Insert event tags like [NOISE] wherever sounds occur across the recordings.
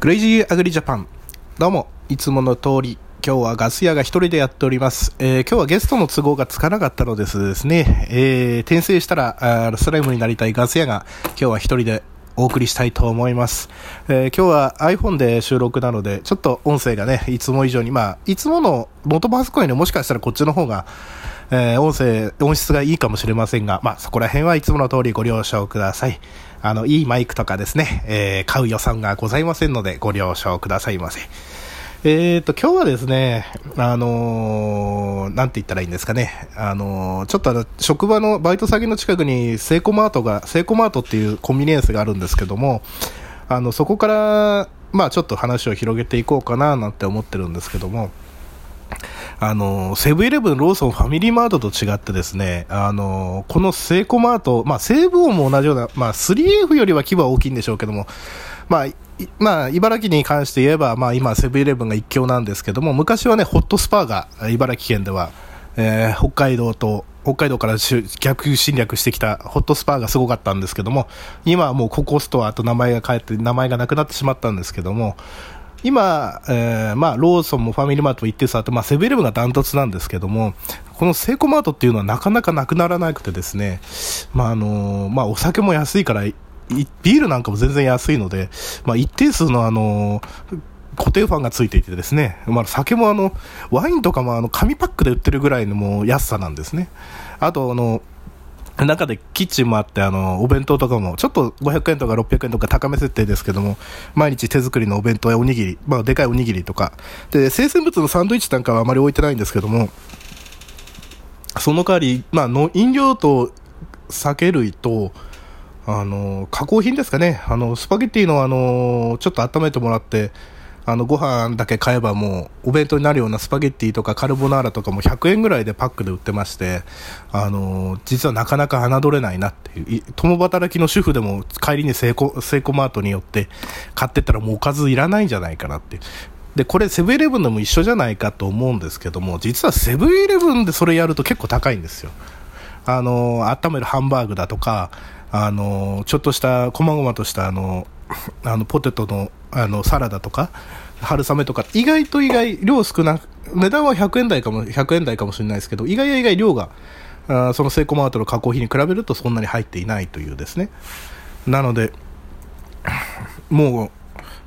クレイジーアグリジャパン。どうも、いつもの通り、今日はガス屋が一人でやっております。えー、今日はゲストの都合がつかなかったのですですね、えー、転生したらあスライムになりたいガス屋が今日は一人でお送りしたいと思います。えー、今日は iPhone で収録なので、ちょっと音声がね、いつも以上に、まあ、いつもの元パソコンよりもしかしたらこっちの方が、えー、音声、音質がいいかもしれませんが、まあ、そこら辺はいつもの通りご了承ください。あの、いいマイクとかですね、えー、買う予算がございませんので、ご了承くださいませ。えーと、今日はですね、あのー、なんて言ったらいいんですかね、あのー、ちょっとあの、職場のバイト先の近くにセイコマートが、セイコマートっていうコンビニエンスがあるんですけども、あの、そこから、まあちょっと話を広げていこうかななんて思ってるんですけども、あの、セブンイレブン、ローソン、ファミリーマートと違ってですね、あの、このセイコマート、まあ、西武王も同じような、まあ、3F よりは規模は大きいんでしょうけども、まあ、まあ、茨城に関して言えば、まあ、今、セブンイレブンが一強なんですけども、昔はね、ホットスパーが、茨城県では、えー、北海道と、北海道から逆侵略してきたホットスパーがすごかったんですけども、今はもうココストアと名前が変えて、名前がなくなってしまったんですけども、今、えー、まあ、ローソンもファミリーマートも一定数あって、まあ、セブンイレブンがダントツなんですけども、このセイコマートっていうのはなかなかなくならなくてですね、まあ、あのまあ、お酒も安いから、ビールなんかも全然安いので、まあ、一定数のあの固定ファンがついていてですね、まあ、酒もあの、ワインとかもあの、紙パックで売ってるぐらいのもう安さなんですね。あと、あの、中でキッチンもあって、あの、お弁当とかも、ちょっと500円とか600円とか高め設定ですけども、毎日手作りのお弁当やおにぎり、まあ、でかいおにぎりとか、で、生鮮物のサンドイッチなんかはあまり置いてないんですけども、その代わり、まあ、の飲料と酒類と、あの、加工品ですかね、あの、スパゲッティのあの、ちょっと温めてもらって、あのご飯だけ買えばもうお弁当になるようなスパゲッティとかカルボナーラとかも100円ぐらいでパックで売ってましてあの実はなかなか侮れないなっていう共働きの主婦でも帰りにセイコセイコマートによって買ってったらもうおかずいらないんじゃないかなって。でこれセブンイレブンでも一緒じゃないかと思うんですけども実はセブンイレブンでそれやると結構高いんですよ。あの温めるハンバーグだとかあのちょっとした細々としたあのあのポテトのあのサラダとか春雨とか意外と意外量少な値段は100円台かも100円台かもしれないですけど意外や意外量があそのセイコマートの加工品に比べるとそんなに入っていないというですね。なのでもう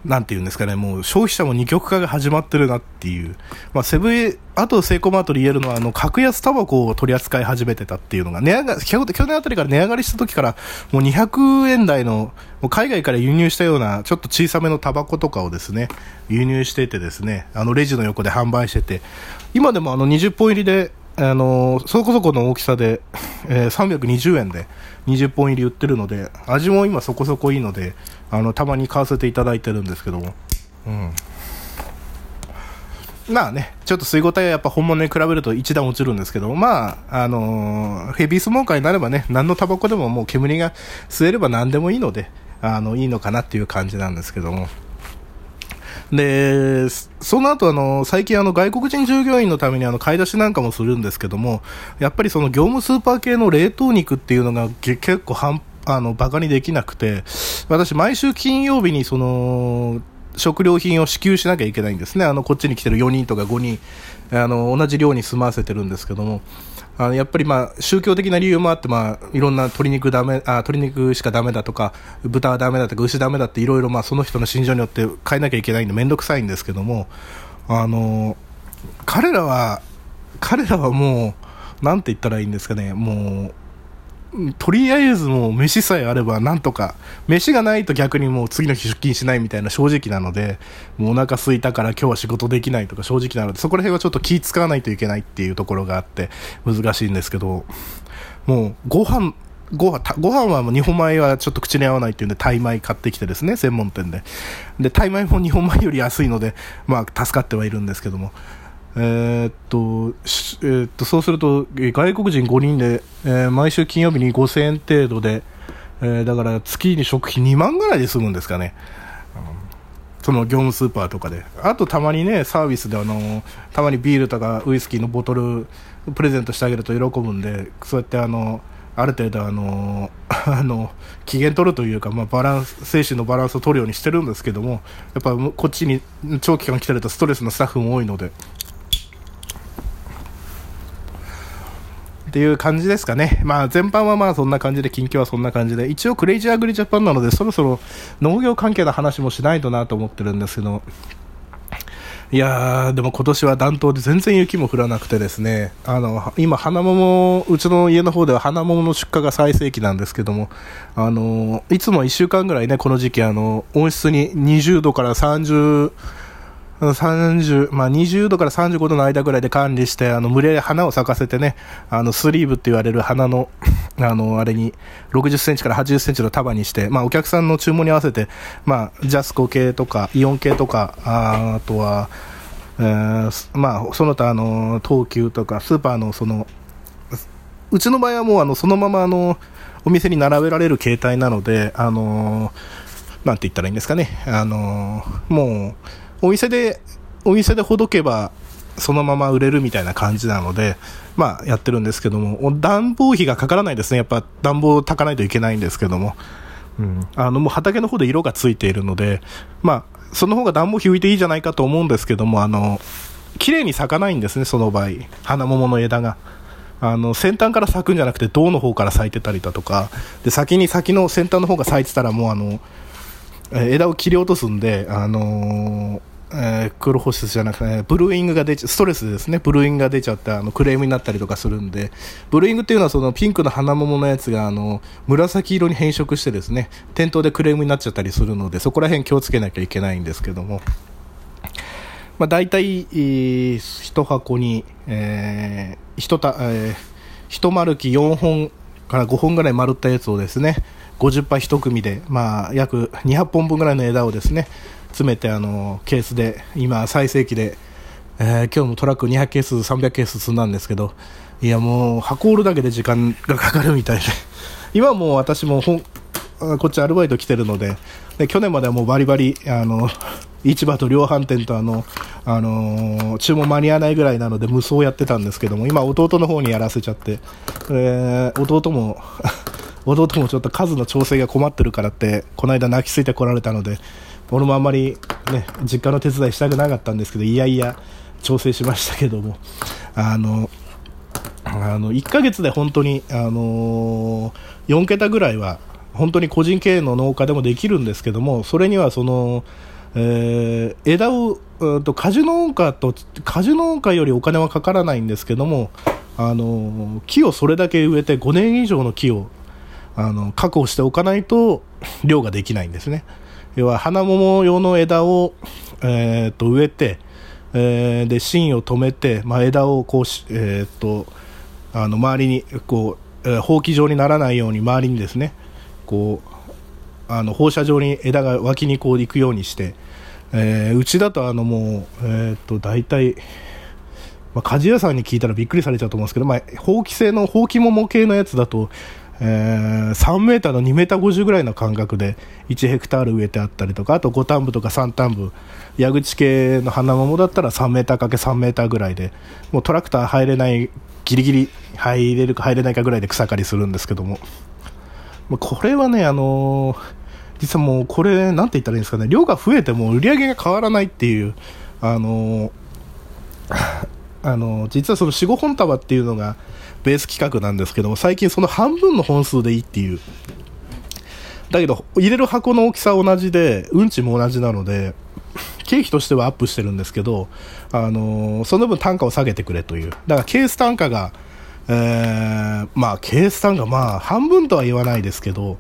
なんていうんですかね、もう消費者も二極化が始まってるなっていう。まあ、セブン、あとセイコマートで言えるのは、あの、格安タバコを取り扱い始めてたっていうのが、値上がり、去年あたりから値上がりした時から、もう200円台の、もう海外から輸入したような、ちょっと小さめのタバコとかをですね、輸入しててですね、あの、レジの横で販売してて、今でもあの、20本入りで、あのそこそこの大きさで、[LAUGHS] えー、320円で20本入り売ってるので味も今そこそこいいのであのたまに買わせていただいてるんですけども、うん、まあねちょっと水ご体はやっぱ本物に比べると一段落ちるんですけどまああのー、ヘビースモーカーになればね何のタバコでももう煙が吸えれば何でもいいのであのいいのかなっていう感じなんですけども。で、その後あの、最近あの外国人従業員のためにあの買い出しなんかもするんですけども、やっぱりその業務スーパー系の冷凍肉っていうのが結構半あの、バカにできなくて、私毎週金曜日にその、食料品を支給しなきゃいけないんですね。あの、こっちに来てる4人とか5人、あの、同じ量に住ませてるんですけども、あのやっぱりまあ宗教的な理由もあって、まあ、いろんな鶏肉ダメあ鶏肉しかだめだとか豚はだめだとか牛だめだっていろいろまあその人の心情によって変えなきゃいけないんで面倒くさいんですけどもあの彼らは彼らはもうなんて言ったらいいんですかねもうとりあえずもう飯さえあればなんとか飯がないと逆にもう次の日出勤しないみたいな正直なのでもうお腹空いたから今日は仕事できないとか正直なのでそこら辺はちょっと気使わないといけないっていうところがあって難しいんですけどもうご飯ご飯ご飯はもう日本米はちょっと口に合わないっていうんでタイ米買ってきてですね専門店で。でタイ米も日本米より安いのでまあ助かってはいるんですけども。えー、っと、えー、っと、そうすると、外国人5人で、えー、毎週金曜日に5000円程度で、え、だから月に食費2万ぐらいで済むんですかね。その業務スーパーとかで。あとたまにね、サービスであの、たまにビールとかウイスキーのボトルプレゼントしてあげると喜ぶんで、そうやってあの、ある程度あの [LAUGHS] あの機嫌取るというか、まあ、バランス精神のバランスを取るようにしてるんですけどもやっぱこっちに長期間来てるとストレスのスタッフも多いのでっていう感じですかね。まあ全般はまあそんな感じで、近況はそんな感じで、一応クレイジーアグリジャパンなので、そろそろ農業関係の話もしないとなと思ってるんですけど、いやー、でも今年は暖冬で全然雪も降らなくてですね、あの、今花桃、うちの家の方では花桃の出荷が最盛期なんですけども、あの、いつも1週間ぐらいね、この時期あの、温室に20度から30、30、まあ、20度から35度の間ぐらいで管理して、あの、群れ花を咲かせてね、あの、スリーブって言われる花の、[LAUGHS] あの、あれに、60センチから80センチの束にして、まあ、お客さんの注文に合わせて、まあ、ジャスコ系とか、イオン系とか、ああとは、えー、まあ、その他、あの、東急とか、スーパーの、その、うちの場合はもう、あの、そのまま、あの、お店に並べられる形態なので、あのなんて言ったらいいんですかね、あのもう、お店で、お店でほどけば、そのまま売れるみたいな感じなので、まあ、やってるんですけども、暖房費がかからないですね。やっぱ暖房を炊かないといけないんですけども。うん。あの、もう畑の方で色がついているので、まあ、その方が暖房費浮いていいじゃないかと思うんですけども、あの、綺麗に咲かないんですね、その場合。花桃の枝が。あの、先端から咲くんじゃなくて、胴の方から咲いてたりだとか、で、先に先の先端の方が咲いてたらもうあの、枝を切り落とすんで、あのーえー、黒星じゃなくて、ブルーイングが出ちゃ、ストレスですね、ブルーイングが出ちゃって、あの、クレームになったりとかするんで、ブルーイングっていうのはそのピンクの花桃のやつが、あの、紫色に変色してですね、店頭でクレームになっちゃったりするので、そこら辺気をつけなきゃいけないんですけども、まあ、大体、えー、一箱に、えー、一た、えー、一丸き4本から5本ぐらい丸ったやつをですね、50杯1組で、まあ、約200本分ぐらいの枝をですね、詰めてあのケースで今最盛期で、えー、今日もトラック200ケース300ケース積んだんですけどいやもう箱売るだけで時間がかかるみたいで。[LAUGHS] 今もう私もこっちアルバイト来てるのでで去年まではもうバリバリあの市場と量販店とあの、あの、注文間に合わないぐらいなので無双やってたんですけども今弟の方にやらせちゃって、えー、弟も [LAUGHS] 弟もちょっと数の調整が困ってるからってこの間泣きついてこられたので俺もあんまり、ね、実家の手伝いしたくなかったんですけどいやいや調整しましたけどもあのあの1ヶ月で本当に、あのー、4桁ぐらいは本当に個人経営の農家でもできるんですけどもそれにはその、えー、枝をと果樹農家と果樹農家よりお金はかからないんですけども、あのー、木をそれだけ植えて5年以上の木をあの確保しておかないと量ができないんですね。要は花桃用の枝を、えー、と植えて、えー、で芯を止めて、まあ、枝をこうし、えー、とあの周りにこう、えー、放棄状にならないように周りにですねこうあの放射状に枝が脇にこう行くようにして、えー、うちだとあのもう、えー、と大体まあ、鍛冶屋さんに聞いたらびっくりされちゃうと思うんですけど、まあ、放棄性の放棄桃系のやつだとえー、3メーターの2メーター50ぐらいの間隔で1ヘクタール植えてあったりとかあと5反部とか3反部矢口系の花桃だったら3メーターかけ3メーターぐらいでもうトラクター入れないギリギリ入れるか入れないかぐらいで草刈りするんですけども、まあ、これはねあのー、実はもうこれなんて言ったらいいんですかね量が増えても売り上げが変わらないっていうあのー、[SIGHS] あの、実はその45本束っていうのがベース企画なんですけども、最近その半分の本数でいいっていう。だけど、入れる箱の大きさ同じで、うんちも同じなので、経費としてはアップしてるんですけど、あのー、その分単価を下げてくれという。だからケース単価が、えー、まあケース単価、まあ半分とは言わないですけど、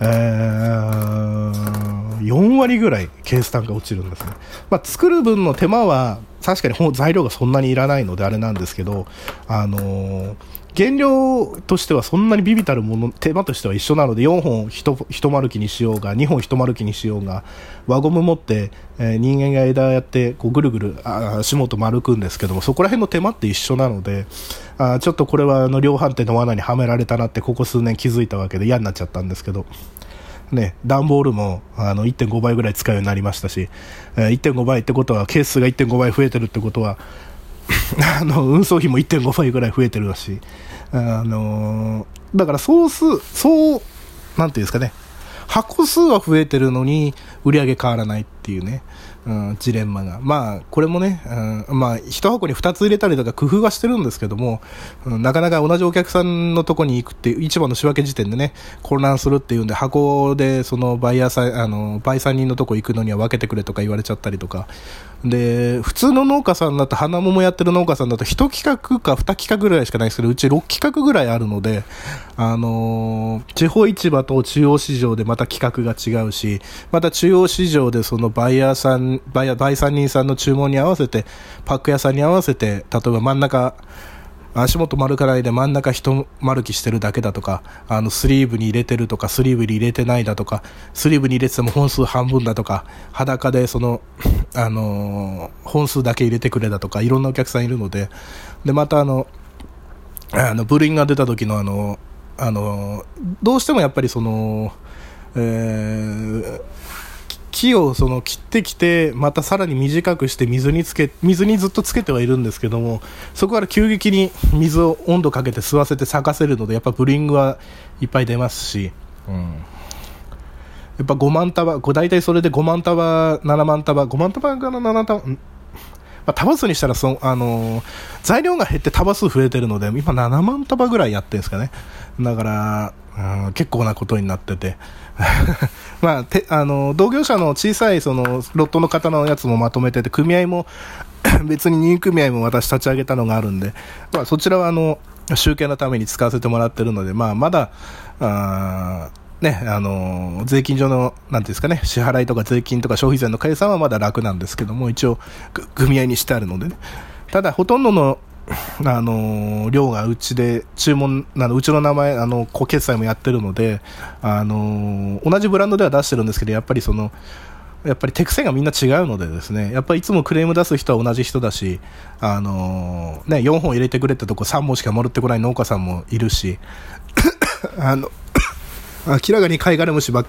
えー、4割ぐらいケース単価落ちるんですね。まあ、作る分の手間は確かに材料がそんなにいらないのであれなんですけど、あのー原料としてはそんなにビビたるもの、手間としては一緒なので、4本一丸木にしようが、2本一丸木にしようが、輪ゴム持って、えー、人間が枝やって、こうぐるぐる足元丸くんですけども、そこら辺の手間って一緒なので、あちょっとこれはあの量販店の罠にはめられたなって、ここ数年気づいたわけで嫌になっちゃったんですけど。ね、段ボールもあの1.5倍ぐらい使うようになりましたし、えー、1.5倍ってことは、ケースが1.5倍増えてるってことは、[LAUGHS] あの運送費も1.5倍ぐらい増えてるし、あのだから総数、そう、なんていうんですかね、箱数は増えてるのに売り上げ変わらないっていうね、うん、ジレンマが。まあ、これもね、うん、まあ、一箱に2つ入れたりとか工夫はしてるんですけども、うん、なかなか同じお客さんのとこに行くって、市場の仕分け時点でね、混乱するっていうんで、箱でそのバイヤーさん、あの、バイさん人のとこ行くのには分けてくれとか言われちゃったりとか、で、普通の農家さんだと、花桃やってる農家さんだと、1規格か2規格ぐらいしかないですけど、うち6規格ぐらいあるので、あのー、地方市場と中央市場でまた規格が違うし、また中央市場でそのバイヤーさん、バイヤー、買参人さんの注文に合わせて、パック屋さんに合わせて、例えば真ん中、足元丸かないで真ん中一丸きしてるだけだとか、あのスリーブに入れてるとか、スリーブに入れてないだとか、スリーブに入れてても本数半分だとか、裸でその、[LAUGHS] あのー、本数だけ入れてくれだとか、いろんなお客さんいるので、で、またあの、あの、ブリンが出た時のあの、あの、どうしてもやっぱりその、えー、木をその切ってきてまたさらに短くして水につけ水にずっとつけてはいるんですけどもそこから急激に水を温度かけて吸わせて咲かせるのでやっぱブリングはいっぱい出ますし、うん、やっぱ5万束大体それで5万束7万束5万束から7束まあ、束数にしたらそ、あのー、材料が減って束数増えてるので、今7万束ぐらいやってるんですかね。だから、うん、結構なことになってて。[LAUGHS] まあ、てあの同業者の小さいそのロットの方のやつもまとめてて、組合も [COUGHS] 別に任意組合も私立ち上げたのがあるんで、まあ、そちらはあの集計のために使わせてもらってるので、まあ、まだ、あね、あの税金上の、なんていうんですかね、支払いとか税金とか消費税の計算はまだ楽なんですけども、一応、組合にしてあるのでね。ただ、ほとんどの [LAUGHS] あの量がうちで注文なのうちの名前あの小決済もやってるのであの同じブランドでは出してるんですけどやっぱりそのやっぱり手癖がみんな違うのでですねやっぱりいつもクレーム出す人は同じ人だしあのね4本入れてくれってとこ3本しかもらってこない農家さんもいるし [COUGHS] あの明らかに貝殻虫ばっ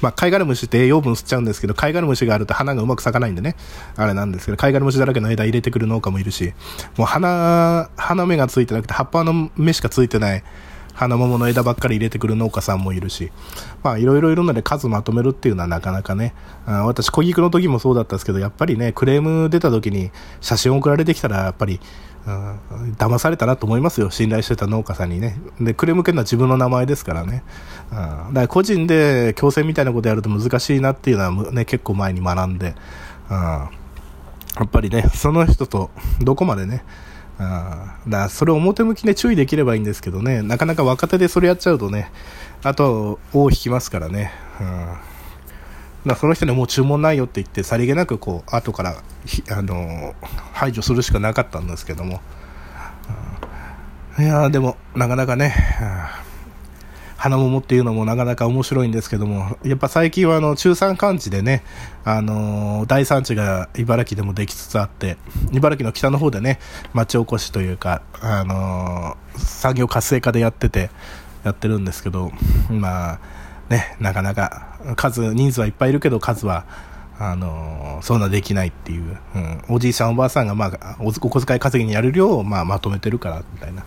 まあ、貝殻虫って栄養分吸っちゃうんですけど、貝殻虫があると花がうまく咲かないんでね、あれなんですけど、貝殻虫だらけの枝入れてくる農家もいるし、もう花、花芽がついてなくて葉っぱの芽しかついてない花桃の枝ばっかり入れてくる農家さんもいるし、まあいろいろいるので数まとめるっていうのはなかなかね、あ私小菊の時もそうだったんですけど、やっぱりね、クレーム出た時に写真送られてきたら、やっぱり、うん、騙されたなと思いますよ、信頼してた農家さんにね。で、クレーム受けるのは自分の名前ですからね。うん、だから個人で強制みたいなことやると難しいなっていうのはね、結構前に学んで、うん、やっぱりね、その人とどこまでね、あ、だそれを表向きで注意できればいいんですけどね、なかなか若手でそれやっちゃうとね、あと、尾を引きますからね。うん。だその人にもう注文ないよって言って、さりげなくこう、後から、あの排除するしかなかったんですけども。いやでも、なかなかね、花桃っていうのもなかなか面白いんですけども、やっぱ最近はあの中山間地でね、あのー、大産地が茨城でもできつつあって、茨城の北の方でね、町おこしというか、あのー、産業活性化でやってて、やってるんですけど、まあ、ね、なかなか数、人数はいっぱいいるけど数は、あのー、そんなできないっていう、うん、おじいさんおばあさんが、まあ、お小遣い稼ぎにやる量を、まあ、まとめてるから、みたいな。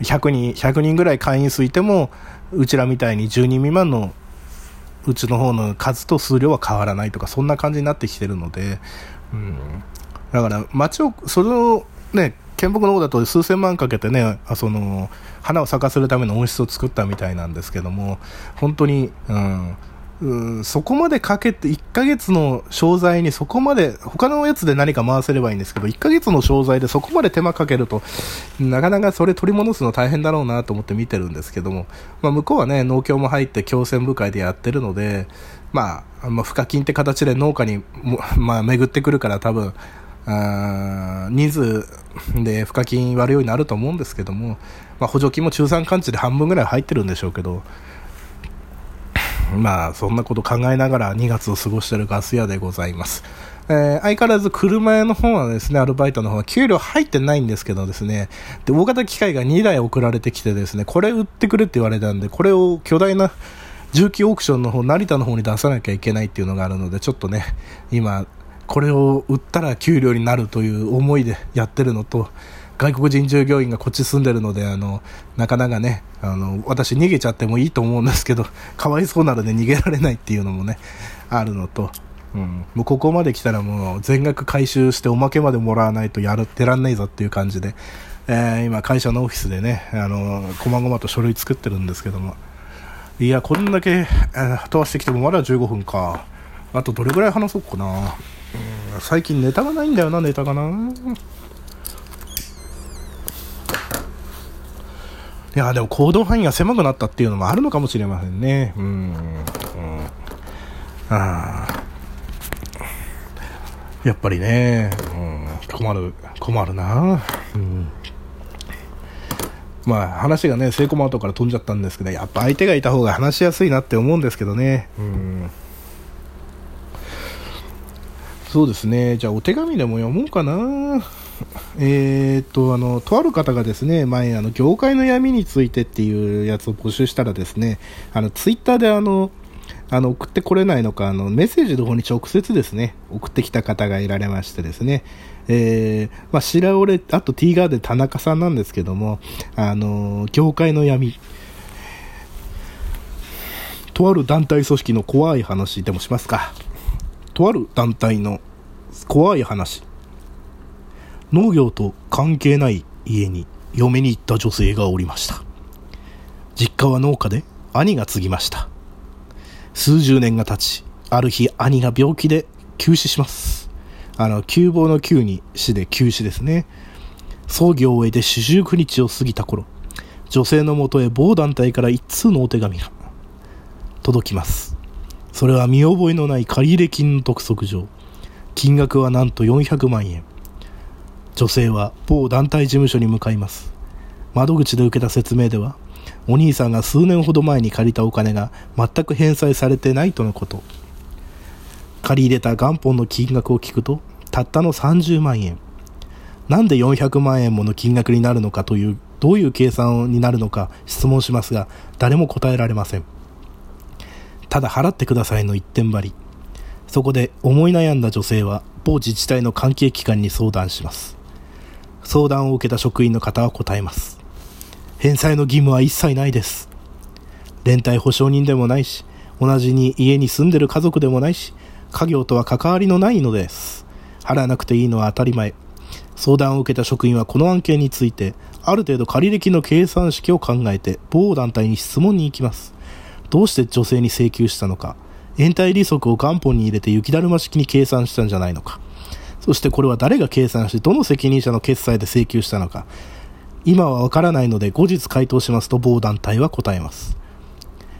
100人、100人ぐらい会員数いても、うちらみたいに10人未満のうちの方の数と数量は変わらないとか、そんな感じになってきてるので、うん。だから、町を、それを、ね、県北の方だと数千万かけてね、あその、花を咲かせるための温室を作ったみたいなんですけども、本当に、うん、うんそこまでかけて、1ヶ月の商材にそこまで、他のやつで何か回せればいいんですけど、1ヶ月の商材でそこまで手間かけると、なかなかそれ取り戻すの大変だろうなと思って見てるんですけども、まあ、向こうはね、農協も入って共選部会でやってるので、まあ、まあ、賦課金って形で農家にもまあ、巡ってくるから多分、あ人数で賦課金割るようになると思うんですけども、まあ、補助金も中産間地で半分ぐらい入ってるんでしょうけど、まあ、そんなこと考えながら2月を過ごしているガス屋でございます。えー、相変わらず車屋の方はですね、アルバイトの方は給料入ってないんですけどですね、で、大型機械が2台送られてきてですね、これ売ってくれって言われたんで、これを巨大な重機オークションの方、成田の方に出さなきゃいけないっていうのがあるので、ちょっとね、今、これを売ったら給料になるという思いでやってるのと、外国人従業員がこっち住んでるので、あの、なかなかね、あの、私逃げちゃってもいいと思うんですけど、[LAUGHS] かわいそうなので逃げられないっていうのもね、あるのと、うん、もうここまで来たらもう全額回収しておまけまでもらわないとやるってらんないぞっていう感じで、えー、今会社のオフィスでね、あの、こまごまと書類作ってるんですけども、いや、こんだけ、えー、飛ばしてきてもまだ15分か。あとどれぐらい話そうかな。うん、最近ネタがないんだよな、ネタがな。いや、でも行動範囲が狭くなったっていうのもあるのかもしれませんね。うん。うん、ああ。やっぱりね、うん、困る、困るな。うん。まあ話がね、セイコマートから飛んじゃったんですけど、やっぱ相手がいた方が話しやすいなって思うんですけどね。うん。そうですね。じゃあお手紙でも読もうかな。え、っと、あの、とある方がですね、前、あの、業界の闇についてっていうやつを募集したらですね、あの、ツイッターであの、あの、送ってこれないのか、あの、メッセージの方に直接ですね、送ってきた方がいられましてですね、えー、まあ、白折れ、あと T ガーデン田中さんなんですけども、あの、業界の闇、とある団体組織の怖い話でもしますか。とある団体の怖い話。農業と関係ない家に嫁に行った女性がおりました。実家は農家で兄が継ぎました。数十年が経ち、ある日兄が病気で急死します。あの、急亡の急に死で急死ですね。葬儀を終えて四十九日を過ぎた頃、女性のもとへ某団体から一通のお手紙が届きます。それは見覚えのない借入金の督促状。金額はなんと400万円。女性は某団体事務所に向かいます。窓口で受けた説明では、お兄さんが数年ほど前に借りたお金が全く返済されてないとのこと。借り入れた元本の金額を聞くと、たったの30万円。なんで400万円もの金額になるのかという、どういう計算になるのか質問しますが、誰も答えられません。ただ払ってくださいの一点張り。そこで思い悩んだ女性は某自治体の関係機関に相談します。相談を受けた職員の方は答えます。返済の義務は一切ないです。連帯保証人でもないし、同じに家に住んでる家族でもないし、家業とは関わりのないのです。払わなくていいのは当たり前。相談を受けた職員はこの案件について、ある程度借歴の計算式を考えて、某団体に質問に行きます。どうして女性に請求したのか、延滞利息を元本に入れて雪だるま式に計算したんじゃないのか。そしてこれは誰が計算し、どの責任者の決済で請求したのか。今はわからないので後日回答しますと某団体は答えます。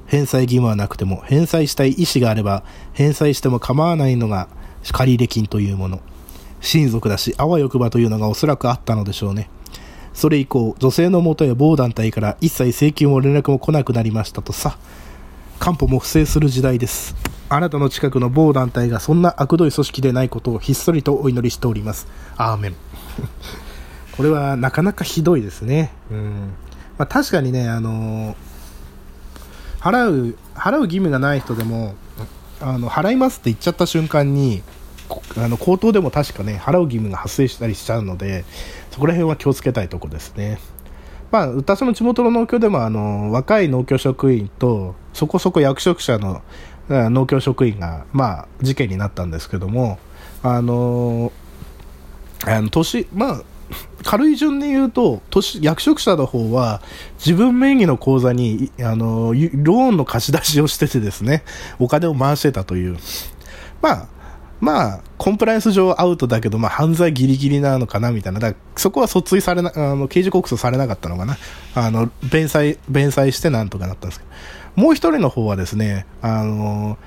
返済義務はなくても、返済したい意思があれば、返済しても構わないのが借入金というもの。親族だし、あわよくばというのがおそらくあったのでしょうね。それ以降、女性のもとへ某団体から一切請求も連絡も来なくなりましたとさ、官報も不正する時代です。あなたの近くの某団体がそんな悪どい組織でないことをひっそりとお祈りしております。アーメン。[LAUGHS] これはなかなかひどいですね。うん。まあ、確かにね、あのー、払う、払う義務がない人でも、あの、払いますって言っちゃった瞬間に、あの、口頭でも確かね、払う義務が発生したりしちゃうので、そこら辺は気をつけたいとこですね。まあ、私の地元の農協でも、あの、若い農協職員と、そこそこ役職者の農協職員が、まあ、事件になったんですけども、あのあの年、まあ、軽い順で言うと、年役職者の方は、自分名義の口座に、あの、ローンの貸し出しをしててですね、お金を回してたという。まあ、まあ、コンプライアンス上アウトだけど、まあ、犯罪ギリギリなのかな、みたいな。だそこは訴追されな、あの、刑事告訴されなかったのかな。あの、弁済、弁済してなんとかなったんですけど。もう一人の方はですね、あの、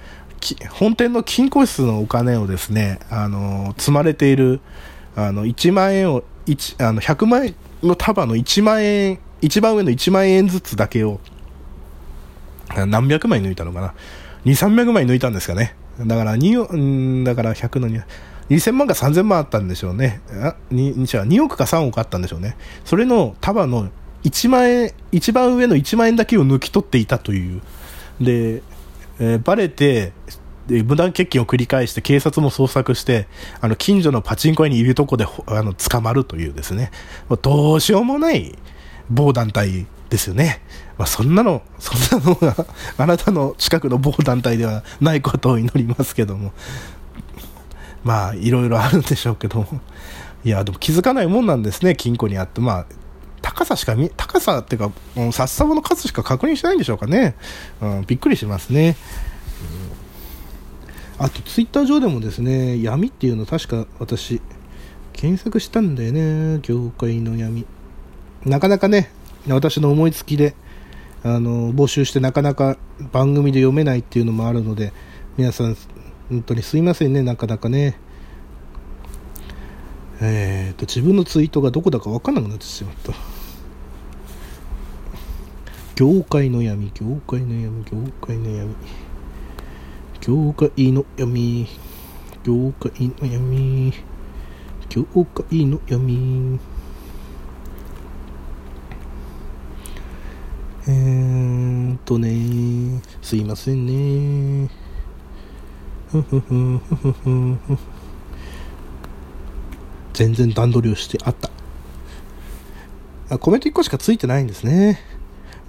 本店の金庫室のお金をですね、あの、積まれている、あの、1万円を、1、あの、100万円の束の1万円、一番上の1万円ずつだけを、何百枚抜いたのかな？2、300枚抜いたんですかね。だから2、だから100の2、2000万か3000万あったんでしょうね。あ 2, 2億か3億あったんでしょうね。それの束の1万円、一番上の1万円だけを抜き取っていたという。で、えー、バレて、無断欠勤を繰り返して警察も捜索してあの近所のパチンコ屋にいるとこであの捕まるというですね。どうしようもない某団体ですよね、まあ、そんなのそんなのが [LAUGHS] あなたの近くの某団体ではないことを祈りますけども。まあいろいろあるんでしょうけども。いやでも気づかないもんなんですね金庫にあって。まあ高さしか見、高さっていうか、もう札束の数しか確認しないんでしょうかね。うん、びっくりしますね。あと、ツイッター上でもですね、闇っていうの確か私、検索したんだよね。業界の闇。なかなかね、私の思いつきで、あの、募集してなかなか番組で読めないっていうのもあるので、皆さん、本当にすいませんね、なかなかね。えーと、自分のツイートがどこだか分かんなくなってしまった。業界の闇、業界の闇、業界の闇。業界の闇、業界の闇、業界の闇。えーとね、すいませんね。ふふふふふふ。全然段取りをしてあった。あコメント1個しかついてないんですね。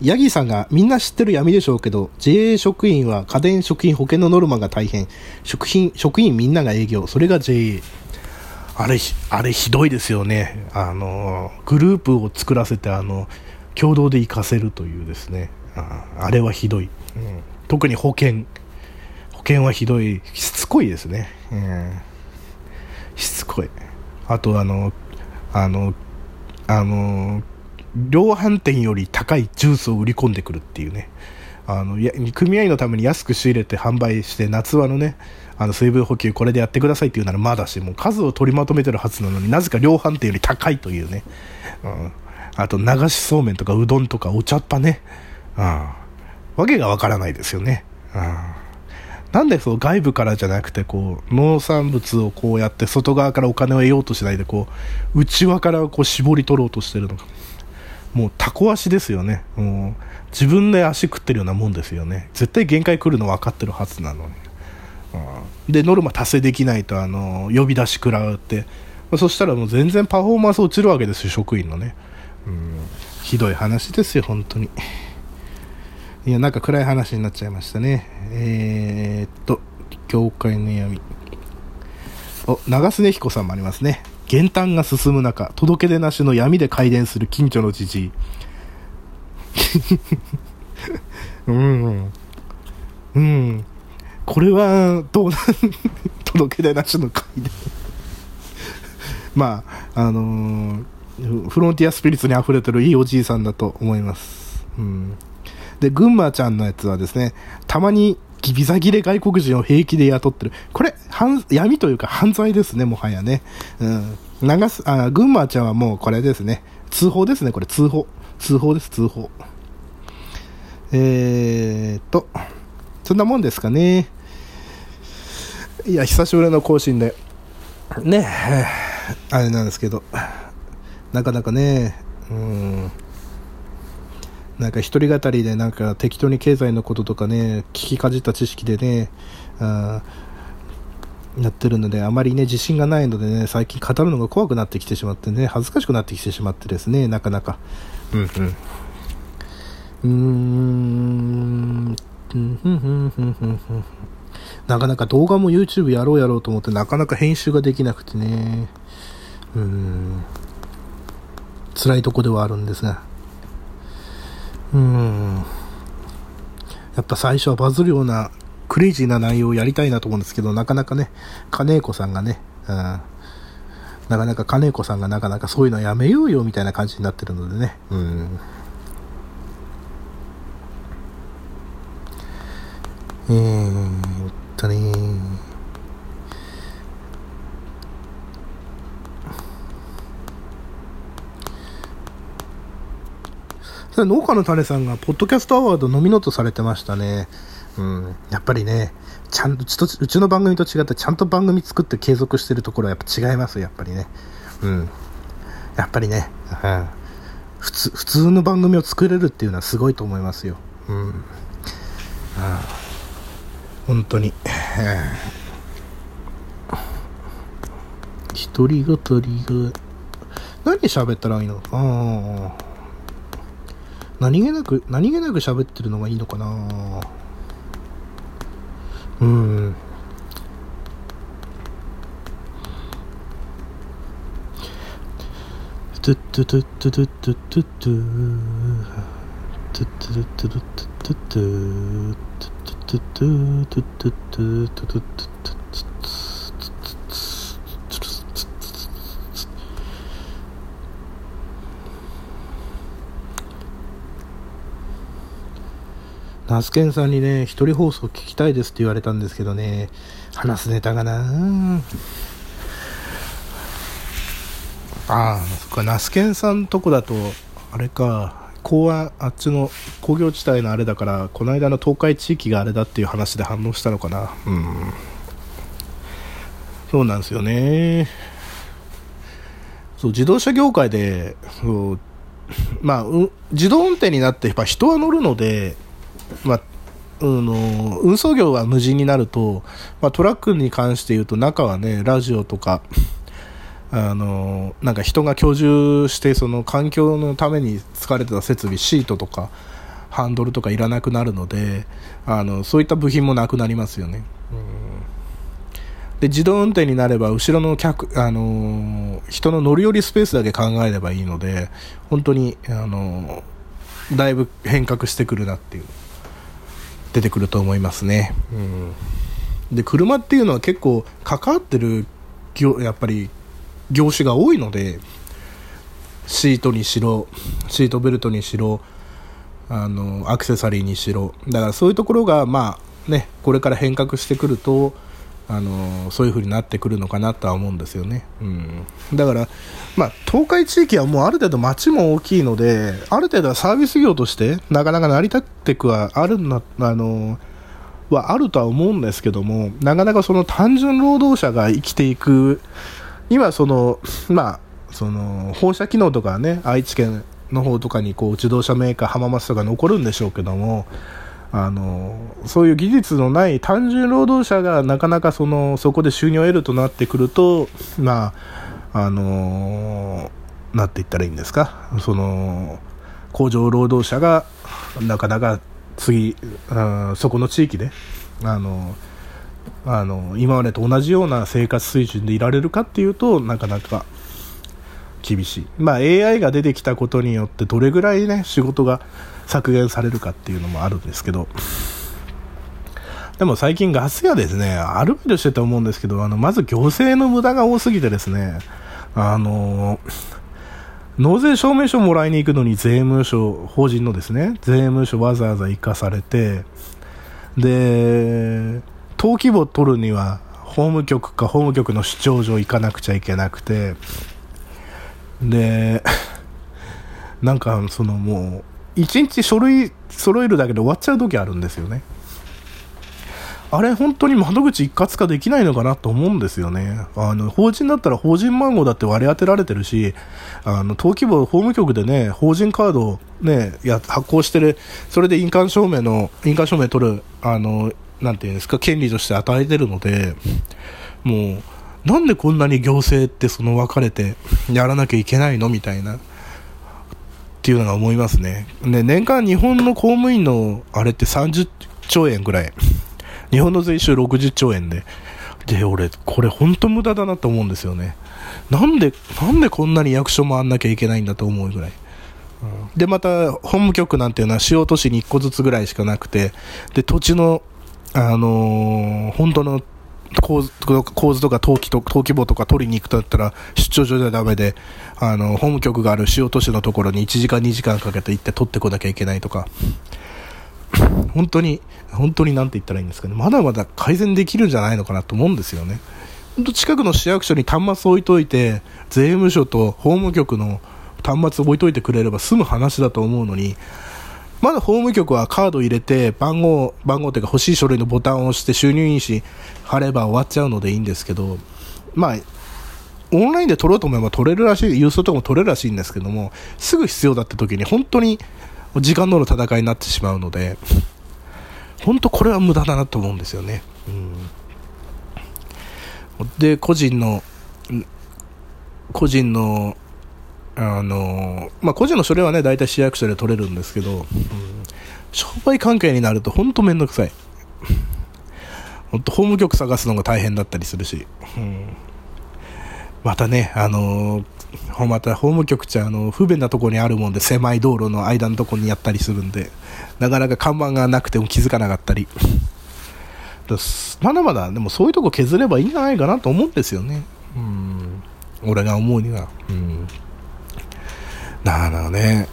ヤギさんがみんな知ってる闇でしょうけど、JA 職員は家電食品保険のノルマが大変。食品、職員みんなが営業。それが JA。あれ、あれひどいですよね。あの、グループを作らせて、あの、共同で行かせるというですね。ああれはひどい、うん。特に保険。保険はひどい。しつこいですね。うん、しつこい。あとあの、あの、あの、量販店より高いジュースを売り込んでくるっていうね。あの、組合のために安く仕入れて販売して、夏場のね、あの、水分補給これでやってくださいっていうならまだし、もう数を取りまとめてるはずなのになぜか量販店より高いというね。うん。あと、流しそうめんとかうどんとかお茶っ葉ね。うん。わけがわからないですよね。うん。なんでそう外部からじゃなくてこう農産物をこうやって外側からお金を得ようとしないでこう内輪からこう絞り取ろうとしてるのかもうタコ足ですよねもう自分で足食ってるようなもんですよね絶対限界来るの分かってるはずなのに、うん、でノルマ達成できないとあの呼び出し食らうってそしたらもう全然パフォーマンス落ちるわけですよ職員のね、うん、ひどい話ですよ本当に。いや、なんか暗い話になっちゃいましたね。えー、っと、教会の闇。お、長須根彦さんもありますね。減反が進む中、届け出なしの闇で回電する近所のじじい。[LAUGHS] うん。うん。これは、どうな、[LAUGHS] 届け出なしの回電。[LAUGHS] まあ、あのー、フロンティアスピリッツに溢れてるいいおじいさんだと思います。うん。で、群馬ちゃんのやつはですね、たまにビザ切れ外国人を平気で雇ってる。これ、闇というか犯罪ですね、もはやね。うん。流す、あ、群馬ちゃんはもうこれですね。通報ですね、これ通報。通報です、通報。えーっと、そんなもんですかね。いや、久しぶりの更新で。ね、あれなんですけど、なかなかね、うん。なんか一人語りでなんか適当に経済のこととかね、聞きかじった知識でね、あやってるので、あまりね、自信がないのでね、最近語るのが怖くなってきてしまってね、恥ずかしくなってきてしまってですね、なかなか。うんうん。うーん。なかなか動画も YouTube やろうやろうと思ってなかなか編集ができなくてね。うん。辛いとこではあるんですが。うん。やっぱ最初はバズるようなクレイジーな内容をやりたいなと思うんですけど、なかなかね、金子さんがね、うん、なかなか金子さんがなかなかそういうのやめようよみたいな感じになってるのでね、うん。えーっとね [LAUGHS] 農家の種さんが、ポッドキャストアワードのみのとされてましたね。うん、やっぱりね、ちゃんうちと、うちの番組と違って、ちゃんと番組作って継続してるところはやっぱ違いますやっぱりね。うん。やっぱりね、うん。普通、普通の番組を作れるっていうのはすごいと思いますよ。うん。ああ、本当に。一人語りが、何喋ったらいいの？かな何気なく、何気なく喋ってるのがいいのかなうん。トゥットゥトゥットゥトゥットゥトゥトゥトゥトゥトゥトゥトゥトゥトゥトゥトゥトゥトゥトゥトゥトゥトゥナスケンさんにね、一人放送聞きたいですって言われたんですけどね、話すネタがなああ、そっか、ナスケンさんとこだと、あれか、公安、あっちの工業地帯のあれだから、この間の東海地域があれだっていう話で反応したのかな。うん。そうなんですよね。そう、自動車業界で、そうまあ、う自動運転になって、やっぱ人は乗るので、まあ、うん、運送業は無人になると、まあ、トラックに関して言うと中はねラジオとかあのなんか人が居住してその環境のために使われてた設備シートとかハンドルとかいらなくなるのであのそういった部品もなくなりますよね。で自動運転になれば後ろの客、あの人の乗り降りスペースだけ考えればいいので本当に、あのだいぶ変革してくるなっていう。出てくると思いますね。うん、で車っていうのは結構関わってるやっぱり業種が多いのでシートにしろシートベルトにしろあのアクセサリーにしろだからそういうところがまあねこれから変革してくるとあのそういう風になってくるのかなとは思うんですよね、うん、だから、まあ、東海地域はもうある程度街も大きいのである程度はサービス業としてなかなか成り立ってくはあるなあのはあるとは思うんですけどもなかなかその単純労働者が生きていく今そのまあその放射機能とかね愛知県の方とかにこう自動車メーカー浜松とか残るんでしょうけどもあのそういう技術のない単純労働者がなかなかそのそこで収入を得るとなってくると、まああのなっていったらいいんですか？その工場労働者がなかなか次あそこの地域であのあの今までと同じような生活水準でいられるかっていうとなかなか厳しい、まあ、AI が出てきたことによってどれぐらいね仕事が削減されるかっていうのもあるんですけどでも最近ガス屋ですねアルバイトしてて思うんですけどあのまず行政の無駄が多すぎてですねあの納税証明書もらいに行くのに税務署法人のですね税務署わざわざ行かされてで登記簿取るには法務局か法務局の出張所行かなくちゃいけなくてで、なんかそのもう、一日書類揃えるだけで終わっちゃう時あるんですよね。あれ本当に窓口一括化できないのかなと思うんですよね。あの、法人だったら法人番号だって割り当てられてるし、あの、登記簿法務局でね、法人カードをね、や、発行してる、それで印鑑証明の、印鑑証明取る、あの、なんていうんですか、権利として与えてるので、もう、なんでこんなに行政ってその分かれてやらなきゃいけないのみたいなっていうのが思いますね。で、年間日本の公務員のあれって30兆円ぐらい。日本の税収60兆円で。で、俺、これ本当無駄だなと思うんですよね。なんで、なんでこんなに役所回んなきゃいけないんだと思うぐらい。で、また、法務局なんていうのは主要都市に1個ずつぐらいしかなくて、で、土地の、あのー、本当の構図構図とか登記と登記簿とか取りに行くとだったら出張所じゃダメであの法務局がある主要都市のところに1時間2時間かけて行って取ってこなきゃいけないとか。本当に本当に何て言ったらいいんですかね。まだまだ改善できるんじゃないのかなと思うんですよね。本当近くの市役所に端末置いといて税務署と法務局の端末置いといてくれれば済む話だと思うのにまだ法務局はカード入れて、番号、番号というか欲しい書類のボタンを押して収入印紙貼れば終わっちゃうのでいいんですけど、まあ、オンラインで取ろうと思えば取れるらしい、郵送とかも取れるらしいんですけども、すぐ必要だった時に本当に時間のの戦いになってしまうので、本当これは無駄だなと思うんですよね。うん、で、個人の、個人の、あの、まあ、個人の書類はね、大体市役所で取れるんですけど、うん、商売関係になると本当めんどくさい。本当法務局探すのが大変だったりするし、うん、またね、あのー、また法務局ってあの不便なところにあるもんで狭い道路の間のところにやったりするんでなかなか看板がなくても気づかなかったり。まだまだでもそういうとこ削ればいいんじゃないかなと思うんですよね。うん。俺が思うには。うんなかね、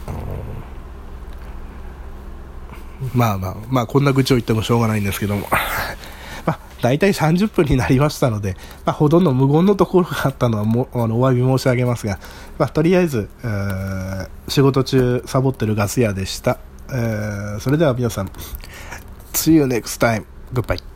まあまあまあこんな愚痴を言ってもしょうがないんですけども [LAUGHS] ま大体30分になりましたので、まあ、ほとんど無言のところがあったのはもあのお詫び申し上げますが、まあ、とりあえず、えー、仕事中サボってるガス屋でした。えー、それでは皆さん、See you next time. Goodbye.